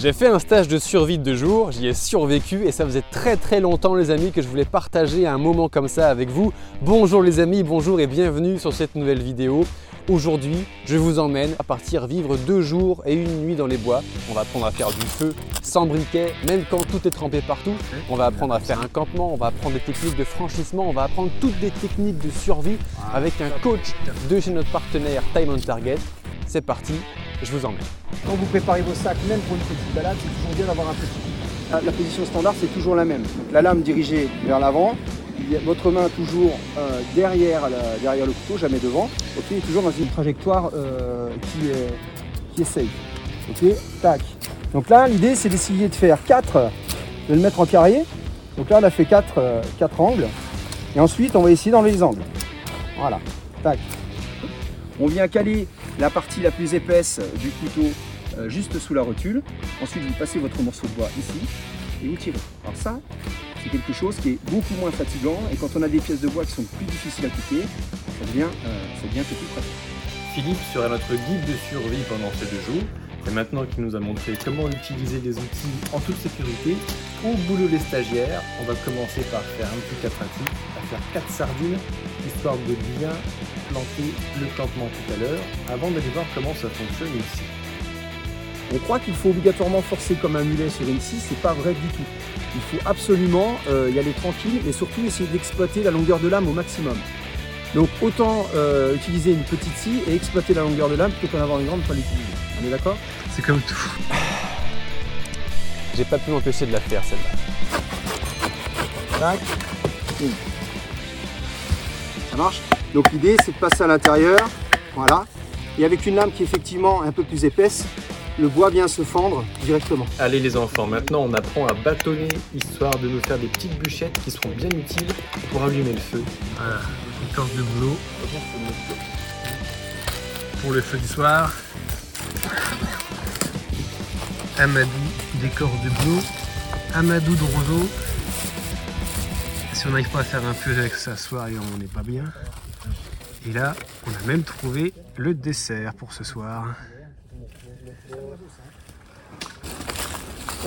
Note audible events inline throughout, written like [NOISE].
J'ai fait un stage de survie de deux jours, j'y ai survécu et ça faisait très très longtemps les amis que je voulais partager un moment comme ça avec vous. Bonjour les amis, bonjour et bienvenue sur cette nouvelle vidéo. Aujourd'hui, je vous emmène à partir vivre deux jours et une nuit dans les bois. On va apprendre à faire du feu sans briquet, même quand tout est trempé partout. On va apprendre à faire un campement, on va apprendre des techniques de franchissement, on va apprendre toutes des techniques de survie avec un coach de chez notre partenaire Time on Target. C'est parti, je vous emmène. Quand vous préparez vos sacs, même pour une petite balade, c'est toujours bien d'avoir un petit kit. La, la position standard, c'est toujours la même. Donc, la lame dirigée vers l'avant, votre main toujours euh, derrière, la- derrière le couteau, jamais devant. Ok, toujours dans une trajectoire euh, qui, est, qui est safe. Ok, tac. Donc là, l'idée, c'est d'essayer de faire 4, de le mettre en carré. Donc là, on a fait 4, angles. Et ensuite, on va essayer d'enlever les angles. Voilà, tac. On vient caler la partie la plus épaisse du couteau euh, juste sous la rotule. Ensuite, vous passez votre morceau de bois ici et vous tirez. Alors ça, c'est quelque chose qui est beaucoup moins fatigant et quand on a des pièces de bois qui sont plus difficiles à couper, ça devient, euh, ça devient pratique. Philippe sera notre guide de survie pendant ces deux jours. Et maintenant qu'il nous a montré comment utiliser les outils en toute sécurité, au boulot les stagiaires, on va commencer par faire un petit cas pratique, à faire quatre sardines, histoire de bien planter le campement tout à l'heure, avant d'aller voir comment ça fonctionne ici. On croit qu'il faut obligatoirement forcer comme un mulet sur une scie, c'est pas vrai du tout. Il faut absolument euh, y aller tranquille et surtout essayer d'exploiter la longueur de lame au maximum. Donc autant euh, utiliser une petite scie et exploiter la longueur de lame plutôt qu'en avoir une grande pour l'utiliser. On est d'accord? C'est comme tout. J'ai pas pu m'empêcher de la faire celle-là. Tac. Boum. Marche Donc l'idée c'est de passer à l'intérieur, voilà. Et avec une lame qui est effectivement un peu plus épaisse, le bois vient se fendre directement. Allez les enfants, maintenant on apprend à bâtonner, histoire de nous faire des petites bûchettes qui seront bien utiles pour allumer le feu. Voilà, écorce de boulot pour le feu du soir. Amadou d'écorce de boulot. Amadou de roseau. Si on n'arrive pas à faire un feu avec ça ce soir, on n'est pas bien. Et là, on a même trouvé le dessert pour ce soir.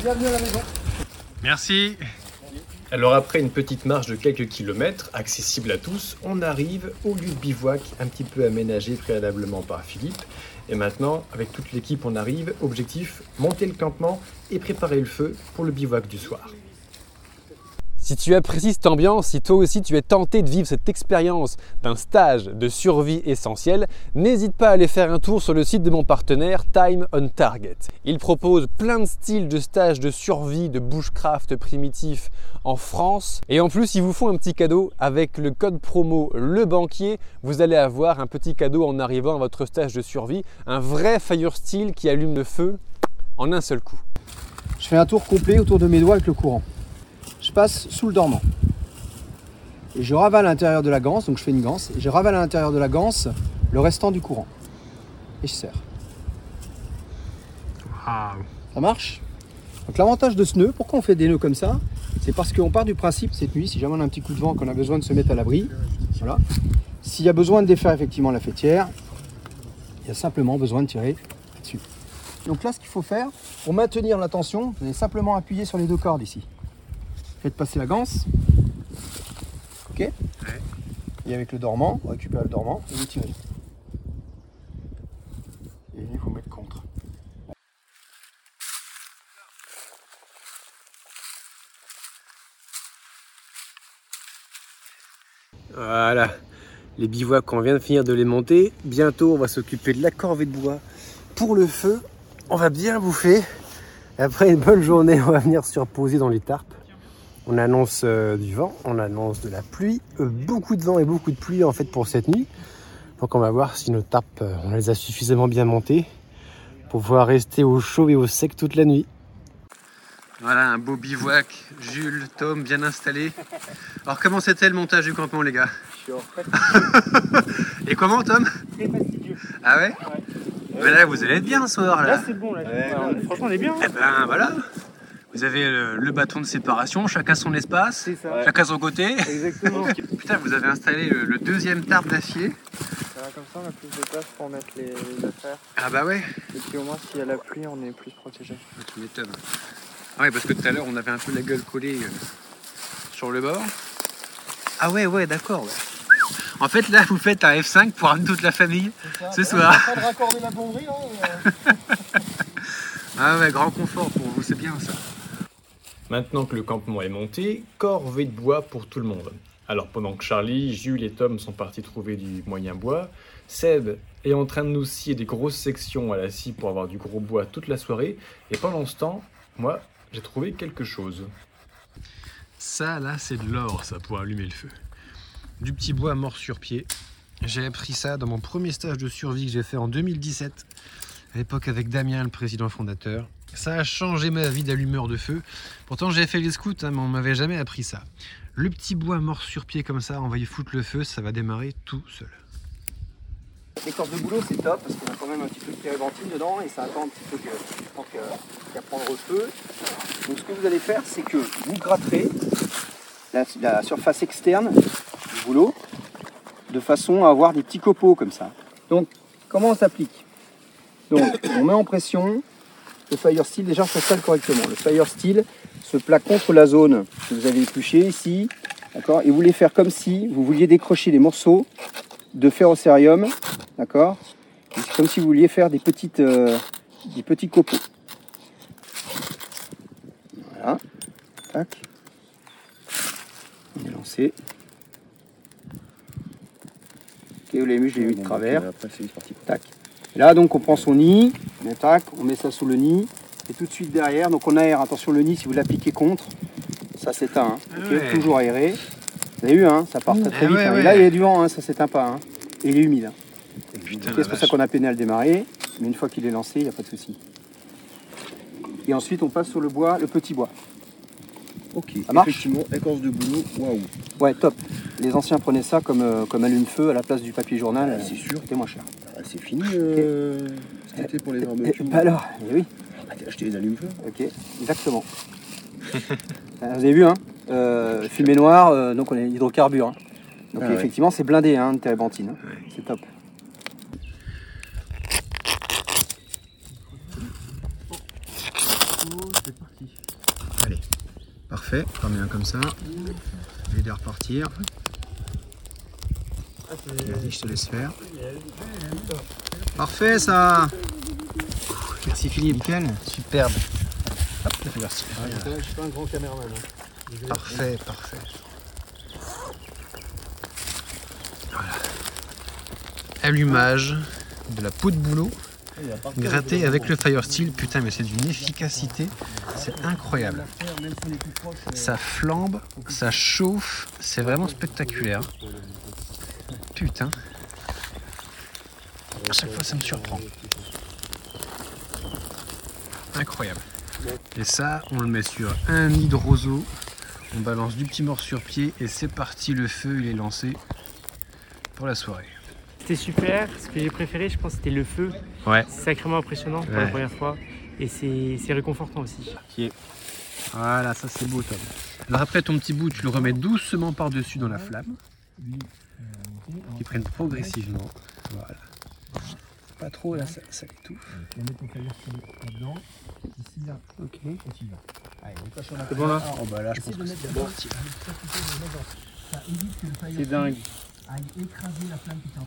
Bienvenue à la maison. Merci. Alors après une petite marche de quelques kilomètres, accessible à tous, on arrive au lieu de bivouac un petit peu aménagé préalablement par Philippe. Et maintenant, avec toute l'équipe, on arrive. Objectif, monter le campement et préparer le feu pour le bivouac du soir. Si tu apprécies cette ambiance, si toi aussi tu es tenté de vivre cette expérience d'un stage de survie essentiel, n'hésite pas à aller faire un tour sur le site de mon partenaire Time on Target. Il propose plein de styles de stages de survie, de bushcraft primitif en France. Et en plus, ils vous font un petit cadeau avec le code promo Le Banquier. Vous allez avoir un petit cadeau en arrivant à votre stage de survie, un vrai fire steel qui allume le feu en un seul coup. Je fais un tour complet autour de mes doigts avec le courant. Je passe sous le dormant. Et je ravale à l'intérieur de la ganse, donc je fais une ganse, et je ravale à l'intérieur de la ganse le restant du courant. Et je serre. Ça marche? Donc l'avantage de ce nœud, pourquoi on fait des nœuds comme ça? C'est parce qu'on part du principe cette nuit, si jamais on a un petit coup de vent, qu'on a besoin de se mettre à l'abri, voilà. S'il y a besoin de défaire effectivement la fêtière, il y a simplement besoin de tirer là-dessus. Donc là, ce qu'il faut faire, pour maintenir la tension, vous allez simplement appuyer sur les deux cordes ici. Faites passer la ganse. Ok Et avec le dormant, on récupère le dormant et vous tirez. Et il faut mettre contre. Voilà, les bivouacs, on vient de finir de les monter. Bientôt, on va s'occuper de la corvée de bois pour le feu. On va bien bouffer. Et après une bonne journée, on va venir se reposer dans les tarpes. On annonce euh, du vent, on annonce de la pluie, euh, beaucoup de vent et beaucoup de pluie en fait pour cette nuit. Donc on va voir si nos tarpes, euh, on les a suffisamment bien montées pour pouvoir rester au chaud et au sec toute la nuit. Voilà un beau bivouac, Jules, Tom bien installé. Alors comment c'était le montage du campement les gars? [LAUGHS] Et comment Tom? Ah ouais? Mais là vous allez être bien ce soir là. c'est bon, là. franchement, on est bien. Eh ben voilà. Vous avez le, le bâton de séparation, chacun son espace, ça. chacun son côté. Exactement. [LAUGHS] Putain, vous avez installé le, le deuxième tarp d'acier. comme ça, on a plus de place pour mettre les, les affaires. Ah bah ouais, Et puis au moins, s'il y a la pluie, on est plus protégé. tu m'étonnes. Ah ouais, parce que tout à l'heure, on avait un peu la gueule collée euh, sur le bord. Ah ouais, ouais, d'accord. ouais. En fait, là, vous faites un F5 pour amener toute la famille ce soir. de raccorder la bomberie, hein, [LAUGHS] Ah ouais, grand confort pour vous, c'est bien ça. Maintenant que le campement est monté, corvée de bois pour tout le monde. Alors pendant que Charlie, Jules et Tom sont partis trouver du moyen bois, Seb est en train de nous scier des grosses sections à la scie pour avoir du gros bois toute la soirée. Et pendant ce temps, moi, j'ai trouvé quelque chose. Ça, là, c'est de l'or, ça, pour allumer le feu. Du petit bois mort sur pied. J'ai appris ça dans mon premier stage de survie que j'ai fait en 2017, à l'époque avec Damien, le président fondateur. Ça a changé ma vie d'allumeur de feu. Pourtant, j'ai fait les scouts, hein, mais on m'avait jamais appris ça. Le petit bois mort sur pied comme ça, on va y foutre le feu, ça va démarrer tout seul. L'écorce de boulot, c'est top parce qu'on a quand même un petit peu de térébenthine dedans et ça attend un petit peu qu'à prendre feu. Donc, ce que vous allez faire, c'est que vous gratterez la, la surface externe du boulot de façon à avoir des petits copeaux comme ça. Donc, comment on s'applique? Donc, on met en pression le fire steel. Déjà, s'installe correctement. Le fire steel se plaque contre la zone que vous avez épluchée ici. D'accord Et vous voulez faire comme si vous vouliez décrocher des morceaux de ferrocérium D'accord comme si vous vouliez faire des, petites, euh, des petits copeaux. Voilà. Tac. On est lancé. Ok, vous l'avez vu, je l'ai mis de travers. Tac. Là, donc, on prend son nid. On, tac, on met ça sous le nid. Et tout de suite derrière, donc on aère. Attention, le nid, si vous l'appliquez contre, ça s'éteint. hein. Ouais. Toujours aéré. Vous avez vu, hein, ça part très très Eh vite. ouais, hein. Et là, il y a du vent, hein, ça s'éteint pas. hein. Et il est humide. c'est pour ça qu'on a peiné à le démarrer, mais une fois qu'il est lancé, il n'y a pas de souci. Et ensuite, on passe sur le bois, le petit bois. Ok, Ça marche effectivement, écorce de boulot, waouh. Ouais, top. Les anciens prenaient ça comme, euh, comme allume-feu à la place du papier journal, euh, c'est sûr. c'était moins cher. Ah, c'est fini euh, été pour les Et, barbecues. bah alors, eh oui, Ah, t'as acheté les allumes-feu ok, exactement. Euh, [LAUGHS] Vous avez vu, hein euh, Fumée noire, donc on est hydrocarbures. hein. Donc Ah ouais. effectivement, c'est blindé hein, de térébenthine. hein. C'est top. Parfait, pas bien comme ça. Je vais les repartir. Vas-y, je te laisse faire. Parfait ça Merci Philippe. Nickel. Superbe. Hop, vert. Je suis pas un grand caméraman. Parfait, parfait. Voilà. Allumage de la peau de boulot grattée avec le fire steel. Putain, mais c'est d'une efficacité. C'est incroyable. Ça flambe, ça chauffe. C'est vraiment spectaculaire. Putain. À chaque fois, ça me surprend. Incroyable. Et ça, on le met sur un nid de roseau. On balance du petit mort sur pied et c'est parti, le feu il est lancé pour la soirée. C'était super. Ce que j'ai préféré, je pense, c'était le feu. Ouais. C'est sacrément impressionnant pour la première fois. Et c'est c'est réconfortant aussi. Voilà, ça c'est beau Tom. Alors après ton petit bout, tu le remets doucement par-dessus dans la flamme. Qui prennent progressivement. Voilà. Pas trop là, ça, ça étouffe. Ok. C'est bon là Oh bah là je pense que c'est bon. C'est dingue.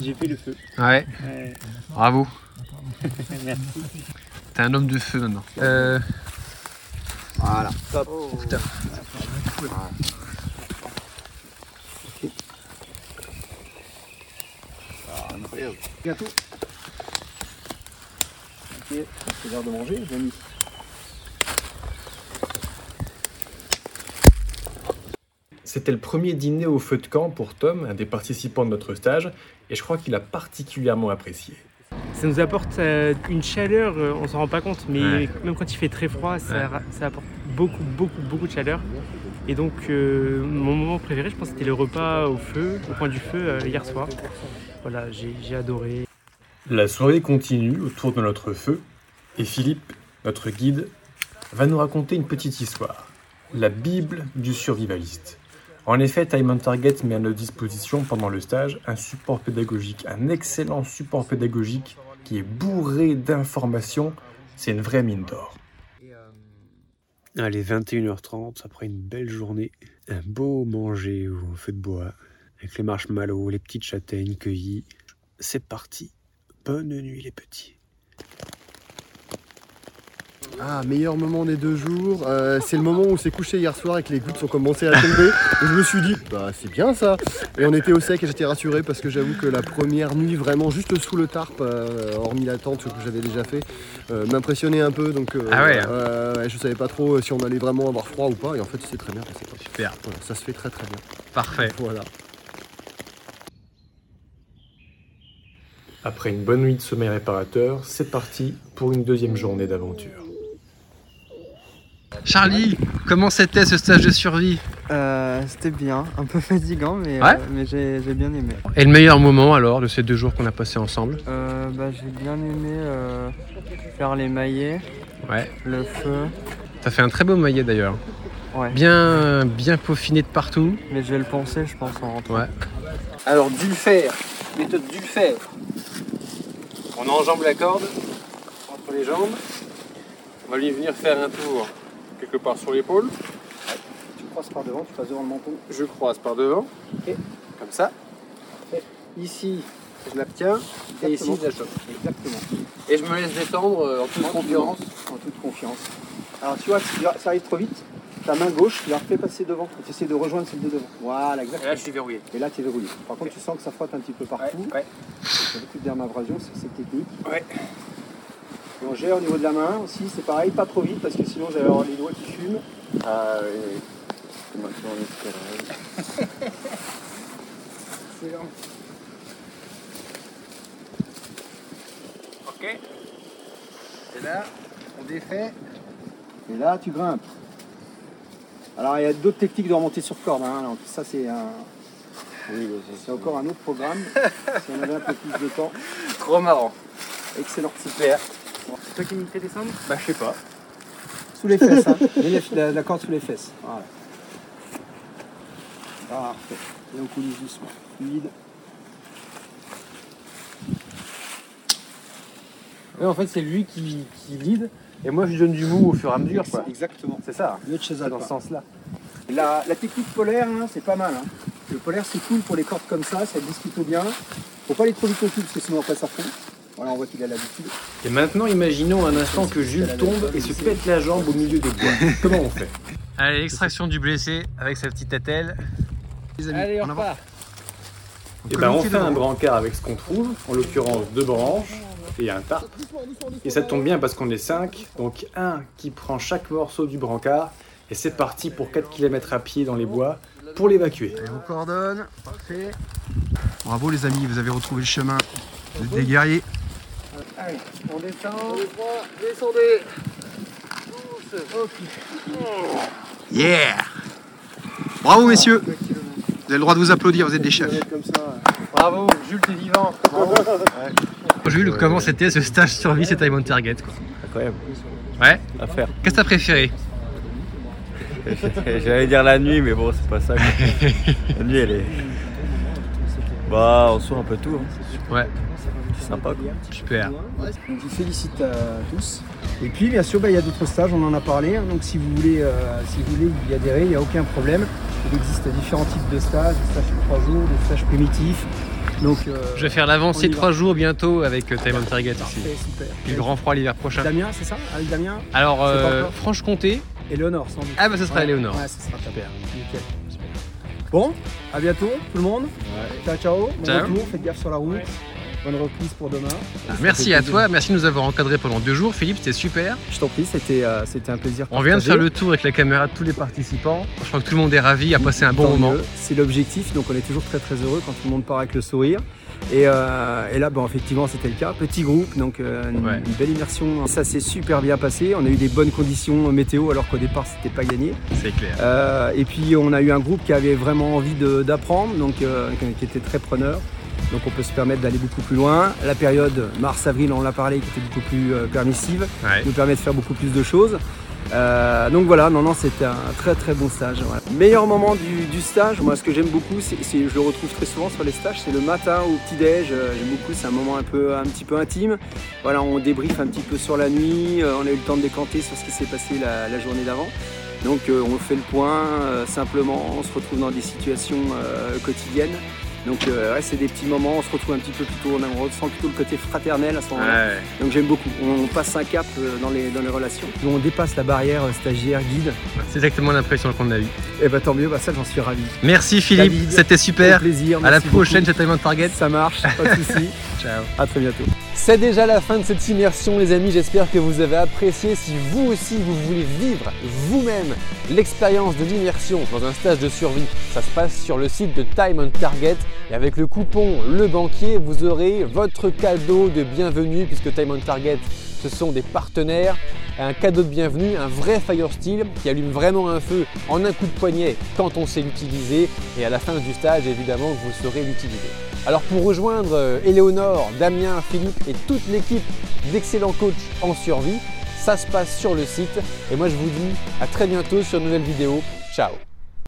J'ai fait le feu. Ouais, Ouais. bravo. [LAUGHS] Merci. T'es un homme de feu maintenant. Euh, Voilà. putain. Gâteau. Ok, c'est l'heure de manger, j'ai mis. C'était le premier dîner au feu de camp pour Tom, un des participants de notre stage, et je crois qu'il a particulièrement apprécié. Ça nous apporte euh, une chaleur, euh, on s'en rend pas compte, mais Ouais. même quand il fait très froid, ça, Ouais. ra- ça apporte beaucoup, beaucoup, beaucoup de chaleur. Et donc, euh, mon moment préféré, je pense, c'était le repas au feu, au coin du feu, euh, hier soir. Voilà, j'ai adoré. La soirée continue autour de notre feu, et Philippe, notre guide, va nous raconter une petite histoire, la Bible du survivaliste. En effet, Time on Target met à notre disposition pendant le stage un support pédagogique, un excellent support pédagogique qui est bourré d'informations. C'est une vraie mine d'or. Allez, 21h30, après une belle journée, un beau manger au feu de bois, avec les marshmallows, les petites châtaignes cueillies. C'est parti. Bonne nuit les petits. Ah, meilleur moment des deux jours, euh, c'est le moment où on s'est couché hier soir et que les gouttes ont commencé à tomber. Et je me suis dit, bah c'est bien ça. Et on était au sec et j'étais rassuré parce que j'avoue que la première nuit, vraiment juste sous le tarp, euh, hormis la tente que j'avais déjà fait, euh, m'impressionnait un peu. Donc euh, Ah ouais, hein. euh, ouais, je savais pas trop si on allait vraiment avoir froid ou pas. Et en fait, c'est très bien passé. Super, Voilà, ça se fait très très bien. parfait. Voilà. Après une bonne nuit de sommeil réparateur, c'est parti pour une deuxième journée d'aventure. Charlie, comment c'était ce stage de survie Euh, C'était bien, [LAUGHS] un peu fatigant, mais, Ouais euh, mais j'ai j'ai bien aimé. Et le meilleur moment alors de ces deux jours qu'on a passés ensemble Euh, bah, j'ai bien aimé euh, faire les maillets, Ouais. le feu, T'as fait un très beau maillet d'ailleurs. ouais. Bien, bien peaufiné de partout. Mais je vais le penser, je pense, en rentrant. Ouais. Alors, faire, méthode le faire. On enjambe la corde entre les jambes. On va lui venir faire un tour quelque part sur l'épaule. Tu croises par devant, tu passes devant le menton. Je croise par devant. Et comme ça. Et ici, je la tiens. Et ici, Exactement. je la chope. Exactement. Et je me laisse détendre euh, en toute confiance. En toute confiance. Alors tu vois, si ça arrive trop vite, ta main gauche, tu la refais passer devant. Et tu essaies de rejoindre celle de devant. Voilà, Et exactement. là, je suis verrouillé. Et là, tu es verrouillé. Par contre, tu sens que ça frotte un petit peu partout. ouais. Y a beaucoup dermabrasion, c'est cette technique. Ouais. Et on gère au niveau de la main aussi, c'est pareil, pas trop vite parce que sinon j'allais avoir les doigts qui fument. Ah oui, Maintenant on est Excellent. Ok. Et là, on défait. Et là, tu grimpes. Alors, il y a d'autres techniques de remonter sur corde. hein. Donc, ça, c'est un... c'est encore un autre programme. [LAUGHS] si on avait un peu plus de temps. Trop marrant. Excellent. Super. C'est toi qui me fais descendre Bah, je sais pas. Sous les fesses. Hein. [LAUGHS] La, corde sous les fesses. Voilà. Parfait. Et on coulisse doucement. Fluide. Ouais, en fait, c'est lui qui, qui lead. Et moi, je lui donne du mou au fur et à mesure. quoi. Exactement. C'est ça. Mieux de chez C'est dans ce sens-là. La, la technique polaire, hein, c'est pas mal. hein. Le polaire, c'est cool pour les cordes comme ça, ça glisse plutôt bien. Faut pas aller trop vite au cul parce que sinon après ça fond. Voilà, on voit qu'il a l'habitude. Et maintenant, imaginons un instant que Jules tombe et se pète la jambe au milieu des bois. [LAUGHS] Comment on fait? Allez, extraction du blessé avec sa petite attelle. Les amis, Allez, on en avant. repart. Et ben, on fait un brancard avec ce qu'on trouve, en l'occurrence deux branches et un tarp. Et ça tombe bien parce qu'on est 5, donc un qui prend chaque morceau du brancard. Et c'est parti pour 4 km à pied dans les bois pour l'évacuer. Allez, on coordonne. Parfait. Bravo les amis, vous avez retrouvé le chemin. Des guerriers. Allez, on descend. Descendez. Yeah Bravo messieurs Vous avez le droit de vous applaudir, vous êtes des chefs. Bravo, Jules, t'es vivant. Jules, comment c'était ce stage survie, c'est Time on Target quoi Incroyable Ouais à faire. Qu'est-ce que t'as préféré [LAUGHS] J'allais dire la nuit, mais bon, c'est pas ça. quoi. la nuit, elle est. Bah, on sort un peu tout. hein. Ouais, sympa quoi. super. Donc je vous félicite à tous. Et puis bien sûr, bah, il y a d'autres stages, on en a parlé. hein. donc si vous voulez, euh, si vous voulez y adhérer, il n'y a aucun problème. Il existe différents types de stages, des stages de 3 jours, des stages primitifs. Donc, euh, Je vais faire l'avancée y de va. 3 jours bientôt avec euh, Time on Target super. Puis le grand froid l'hiver prochain. Damien, c'est ça? Avec Damien? Alors, euh, Franche-Comté. et Léonore, sans doute. Ah, bah ce sera Ouais. Léonore. Ouais, ce sera super. Nickel. Bon, à bientôt tout le monde. Ciao, ciao. Bon Ciao. retour, faites gaffe sur la route. Bonne reprise pour demain. Ah, Merci à toi, merci de nous avoir encadrés pendant deux jours. Philippe, c'était super. Je t'en prie, c'était euh, un plaisir. On vient de faire le tour avec la caméra de tous les participants. Je crois que tout le monde est ravi, a passé un bon moment. C'est l'objectif, donc on est toujours très très heureux quand tout le monde part avec le sourire. Et, euh, et là, bon, effectivement, c'était le cas. Petit groupe, donc euh, une, Ouais. une belle immersion. Ça s'est super bien passé. On a eu des bonnes conditions météo, alors qu'au départ, c'était pas gagné. C'est clair. Et puis, on a eu un groupe qui avait vraiment envie d'apprendre, donc qui était très preneur. Donc, on peut se permettre d'aller beaucoup plus loin. La période mars-avril, on l'a parlé, qui était beaucoup plus euh, permissive Ouais. nous permet de faire beaucoup plus de choses. Euh, donc voilà, non, non, c'était un très très bon stage. voilà. Meilleur moment du, du stage, moi ce que j'aime beaucoup, c'est, je le retrouve très souvent sur les stages, c'est le matin au petit-déj. Euh, J'aime beaucoup, c'est un moment un, peu, un petit peu intime. Voilà, on débriefe un petit peu sur la nuit, on a eu le temps de décanter sur ce qui s'est passé la, la journée d'avant. Donc euh, on fait le point euh, simplement, on se retrouve dans des situations quotidiennes. Donc euh, ouais, c'est des petits moments, on se retrouve un petit peu plutôt, on ressent plutôt le côté fraternel à ce moment-là. Donc j'aime beaucoup. On passe un cap euh, dans les, dans les relations. On dépasse la barrière euh, stagiaire-guide. C'est exactement l'impression qu'on a eue. Et bah tant mieux, bah ça j'en suis ravi. Merci Philippe, c'était Au super. plaisir. À la prochaine beaucoup. chez Time on Target. Ça marche, pas de soucis. [LAUGHS] Ciao. À très bientôt. C'est déjà la fin de cette immersion les amis, j'espère que vous avez apprécié. Si vous aussi vous voulez vivre vous-même l'expérience de l'immersion dans un stage de survie, ça se passe sur le site de Time on Target et avec le coupon Le Banquier, vous aurez votre cadeau de bienvenue puisque Time on Target ce sont des partenaires, un cadeau de bienvenue, un vrai Fire Steel qui allume vraiment un feu en un coup de poignet quand on sait l'utiliser et à la fin du stage évidemment vous saurez l'utiliser. Alors pour rejoindre euh, Éléonore, Damien, Philippe et toute l'équipe d'excellents coachs en survie, ça se passe sur le site. Et moi je vous dis à très bientôt sur une nouvelle vidéo. Ciao